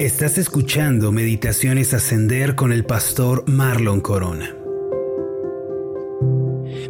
Estás escuchando Meditaciones Ascender con el pastor Marlon Corona.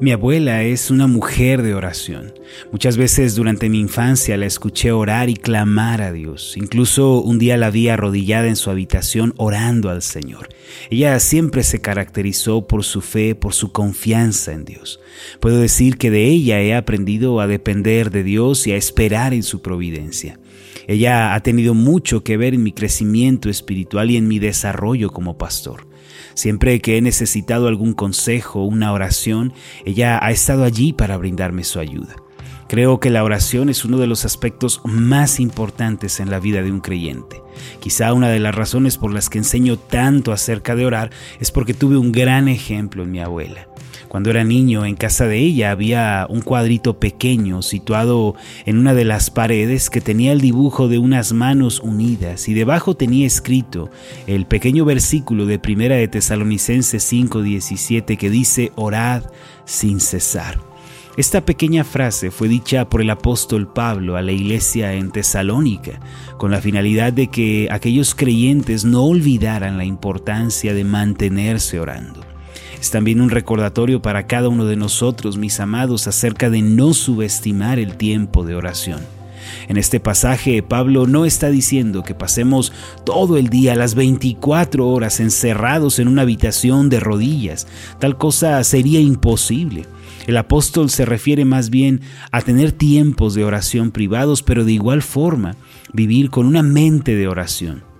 Mi abuela es una mujer de oración. Muchas veces durante mi infancia la escuché orar y clamar a Dios. Incluso un día la vi arrodillada en su habitación orando al Señor. Ella siempre se caracterizó por su fe, por su confianza en Dios. Puedo decir que de ella he aprendido a depender de Dios y a esperar en su providencia. Ella ha tenido mucho que ver en mi crecimiento espiritual y en mi desarrollo como pastor. Siempre que he necesitado algún consejo, una oración, ella ha estado allí para brindarme su ayuda. Creo que la oración es uno de los aspectos más importantes en la vida de un creyente. Quizá una de las razones por las que enseño tanto acerca de orar es porque tuve un gran ejemplo en mi abuela. Cuando era niño, en casa de ella había un cuadrito pequeño situado en una de las paredes que tenía el dibujo de unas manos unidas y debajo tenía escrito el pequeño versículo de Primera de Tesalonicenses 5:17 que dice orad sin cesar. Esta pequeña frase fue dicha por el apóstol Pablo a la iglesia en Tesalónica, con la finalidad de que aquellos creyentes no olvidaran la importancia de mantenerse orando. Es también un recordatorio para cada uno de nosotros, mis amados, acerca de no subestimar el tiempo de oración. En este pasaje Pablo no está diciendo que pasemos todo el día, las 24 horas, encerrados en una habitación de rodillas. Tal cosa sería imposible. El apóstol se refiere más bien a tener tiempos de oración privados, pero de igual forma vivir con una mente de oración.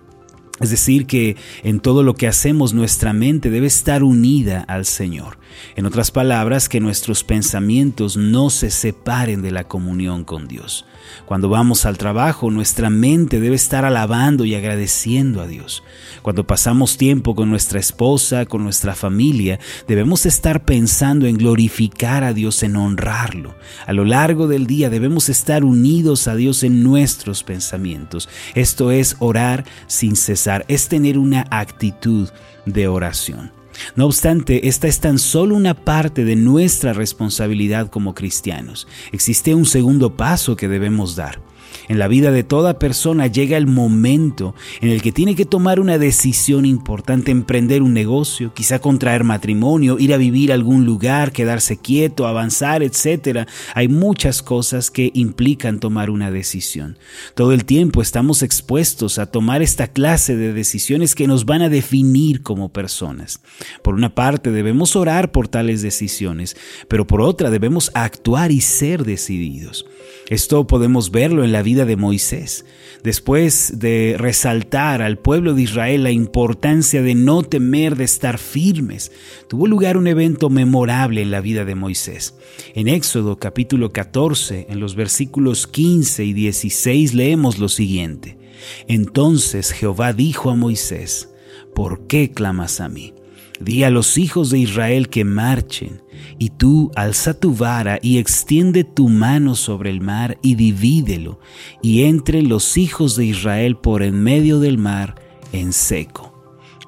Es decir, que en todo lo que hacemos nuestra mente debe estar unida al Señor. En otras palabras, que nuestros pensamientos no se separen de la comunión con Dios. Cuando vamos al trabajo, nuestra mente debe estar alabando y agradeciendo a Dios. Cuando pasamos tiempo con nuestra esposa, con nuestra familia, debemos estar pensando en glorificar a Dios, en honrarlo. A lo largo del día debemos estar unidos a Dios en nuestros pensamientos. Esto es orar sin cesar, es tener una actitud de oración. No obstante, esta es tan solo una parte de nuestra responsabilidad como cristianos. Existe un segundo paso que debemos dar. En la vida de toda persona llega el momento en el que tiene que tomar una decisión importante, emprender un negocio, quizá contraer matrimonio, ir a vivir a algún lugar, quedarse quieto, avanzar, etc. Hay muchas cosas que implican tomar una decisión. Todo el tiempo estamos expuestos a tomar esta clase de decisiones que nos van a definir como personas. Por una parte debemos orar por tales decisiones, pero por otra debemos actuar y ser decididos. Esto podemos verlo en la vida de Moisés. Después de resaltar al pueblo de Israel la importancia de no temer, de estar firmes, tuvo lugar un evento memorable en la vida de Moisés. En Éxodo capítulo 14, en los versículos 15 y 16 leemos lo siguiente. Entonces Jehová dijo a Moisés, ¿por qué clamas a mí? Di a los hijos de Israel que marchen, y tú alza tu vara y extiende tu mano sobre el mar y divídelo, y entre los hijos de Israel por en medio del mar en seco.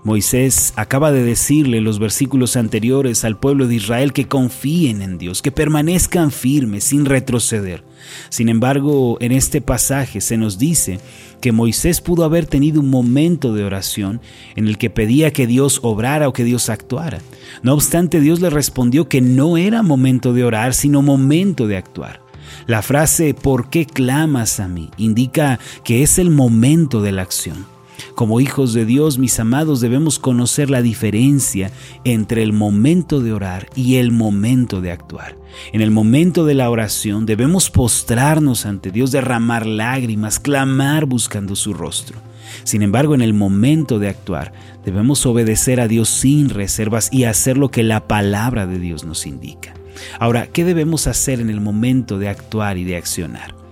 Moisés acaba de decirle en los versículos anteriores al pueblo de Israel que confíen en Dios, que permanezcan firmes sin retroceder. Sin embargo, en este pasaje se nos dice que Moisés pudo haber tenido un momento de oración en el que pedía que Dios obrara o que Dios actuara. No obstante, Dios le respondió que no era momento de orar, sino momento de actuar. La frase ¿por qué clamas a mí? indica que es el momento de la acción. Como hijos de Dios, mis amados, debemos conocer la diferencia entre el momento de orar y el momento de actuar. En el momento de la oración debemos postrarnos ante Dios, derramar lágrimas, clamar buscando su rostro. Sin embargo, en el momento de actuar, debemos obedecer a Dios sin reservas y hacer lo que la palabra de Dios nos indica. Ahora, ¿qué debemos hacer en el momento de actuar y de accionar?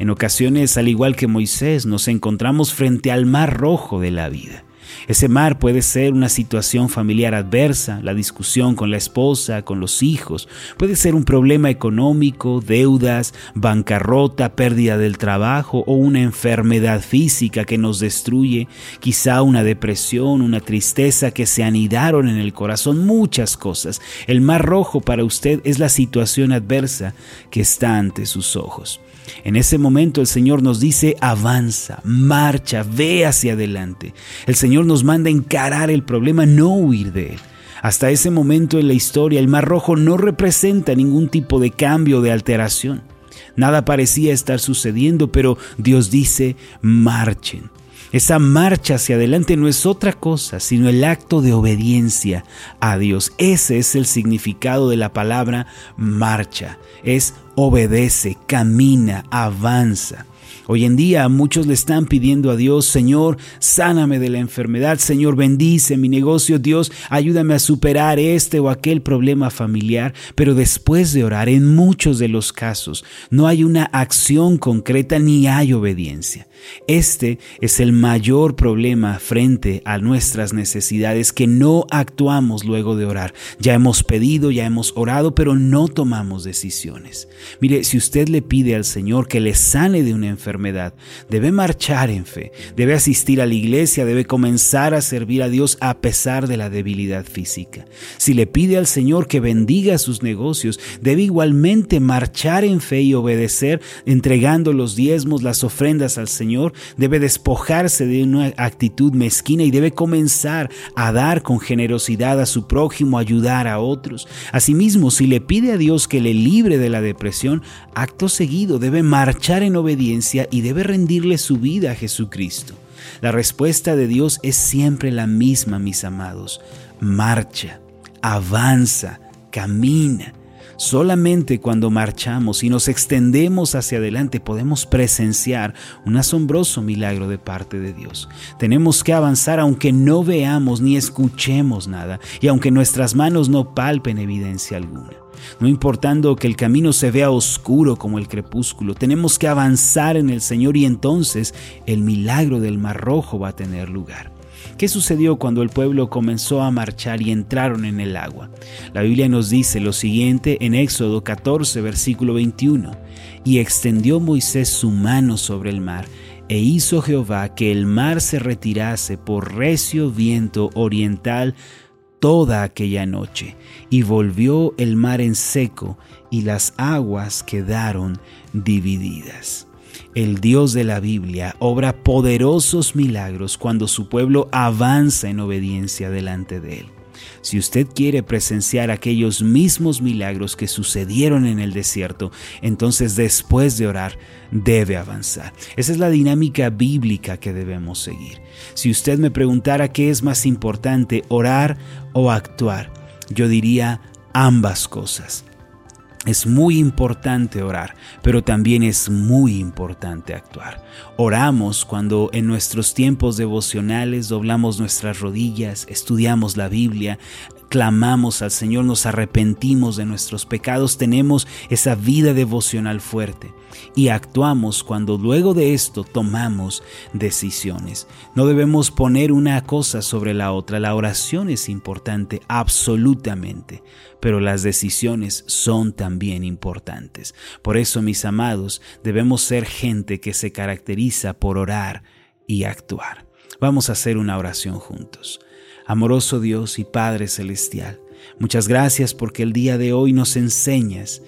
En ocasiones, al igual que Moisés, nos encontramos frente al mar rojo de la vida. Ese mar puede ser una situación familiar adversa, la discusión con la esposa, con los hijos, puede ser un problema económico, deudas, bancarrota, pérdida del trabajo o una enfermedad física que nos destruye, quizá una depresión, una tristeza que se anidaron en el corazón, muchas cosas. El mar rojo para usted es la situación adversa que está ante sus ojos. En ese momento el Señor nos dice, avanza, marcha, ve hacia adelante. El Señor nos manda encarar el problema, no huir de él. Hasta ese momento en la historia el Mar Rojo no representa ningún tipo de cambio o de alteración. Nada parecía estar sucediendo, pero Dios dice, marchen. Esa marcha hacia adelante no es otra cosa sino el acto de obediencia a Dios. Ese es el significado de la palabra marcha. Es obedece, camina, avanza. Hoy en día muchos le están pidiendo a Dios, Señor, sáname de la enfermedad, Señor, bendice mi negocio, Dios, ayúdame a superar este o aquel problema familiar, pero después de orar, en muchos de los casos, no hay una acción concreta ni hay obediencia. Este es el mayor problema frente a nuestras necesidades, que no actuamos luego de orar. Ya hemos pedido, ya hemos orado, pero no tomamos decisiones. Mire, si usted le pide al Señor que le sane de una enfermedad, debe marchar en fe, debe asistir a la iglesia, debe comenzar a servir a Dios a pesar de la debilidad física. Si le pide al Señor que bendiga sus negocios, debe igualmente marchar en fe y obedecer, entregando los diezmos, las ofrendas al Señor debe despojarse de una actitud mezquina y debe comenzar a dar con generosidad a su prójimo, ayudar a otros. Asimismo, si le pide a Dios que le libre de la depresión, acto seguido debe marchar en y debe rendirle su vida a Jesucristo. La respuesta de Dios es siempre la misma, mis amados. Marcha, avanza, camina. Solamente cuando marchamos y nos extendemos hacia adelante podemos presenciar un asombroso milagro de parte de Dios. Tenemos que avanzar aunque no veamos ni escuchemos nada y aunque nuestras manos no palpen evidencia alguna. No importando que el camino se vea oscuro como el crepúsculo, tenemos que avanzar en el Señor y entonces el milagro del Mar Rojo va a tener lugar. ¿Qué sucedió cuando el pueblo comenzó a marchar y entraron en el agua? La Biblia nos dice lo siguiente en Éxodo 14, versículo 21. Y extendió Moisés su mano sobre el mar, e hizo Jehová que el mar se retirase por recio viento oriental toda aquella noche, y volvió el mar en seco, y las aguas quedaron divididas. El Dios de la Biblia obra poderosos milagros cuando su pueblo avanza en obediencia delante de él. Si usted quiere presenciar aquellos mismos milagros que sucedieron en el desierto, entonces después de orar debe avanzar. Esa es la dinámica bíblica que debemos seguir. Si usted me preguntara qué es más importante, orar o actuar, yo diría ambas cosas. Es muy importante orar, pero también es muy importante actuar. Oramos cuando en nuestros tiempos devocionales doblamos nuestras rodillas, estudiamos la Biblia, clamamos al Señor, nos arrepentimos de nuestros pecados, tenemos esa vida devocional fuerte y actuamos cuando luego de esto tomamos decisiones. No debemos poner una cosa sobre la otra. La oración es importante absolutamente, pero las decisiones son también importantes. Por eso, mis amados, debemos ser gente que se caracteriza por orar y actuar. Vamos a hacer una oración juntos. Amoroso Dios y Padre Celestial, muchas gracias porque el día de hoy nos enseñas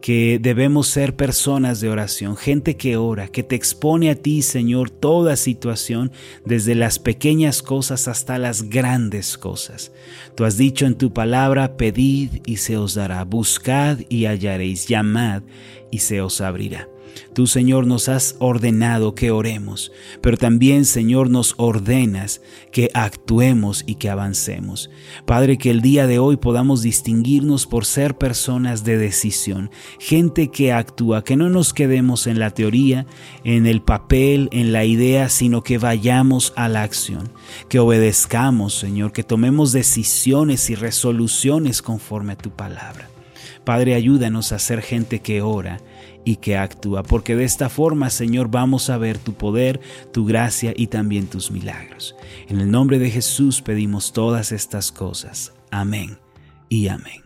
que debemos ser personas de oración, gente que ora, que te expone a ti, Señor, toda situación, desde las pequeñas cosas hasta las grandes cosas. Tú has dicho en tu palabra, pedid y se os dará, buscad y hallaréis, llamad y se os abrirá. Tú, Señor, nos has ordenado que oremos, pero también, Señor, nos ordenas que actuemos y que avancemos. Padre, que el día de hoy podamos distinguirnos por ser personas de decisión, gente que actúa, que no nos quedemos en la teoría, en el papel, en la idea, sino que vayamos a la acción, que obedezcamos, Señor, que tomemos decisiones y resoluciones conforme a tu palabra. Padre, ayúdanos a ser gente que ora y que actúa, porque de esta forma, Señor, vamos a ver tu poder, tu gracia y también tus milagros. En el nombre de Jesús pedimos todas estas cosas. Amén y amén.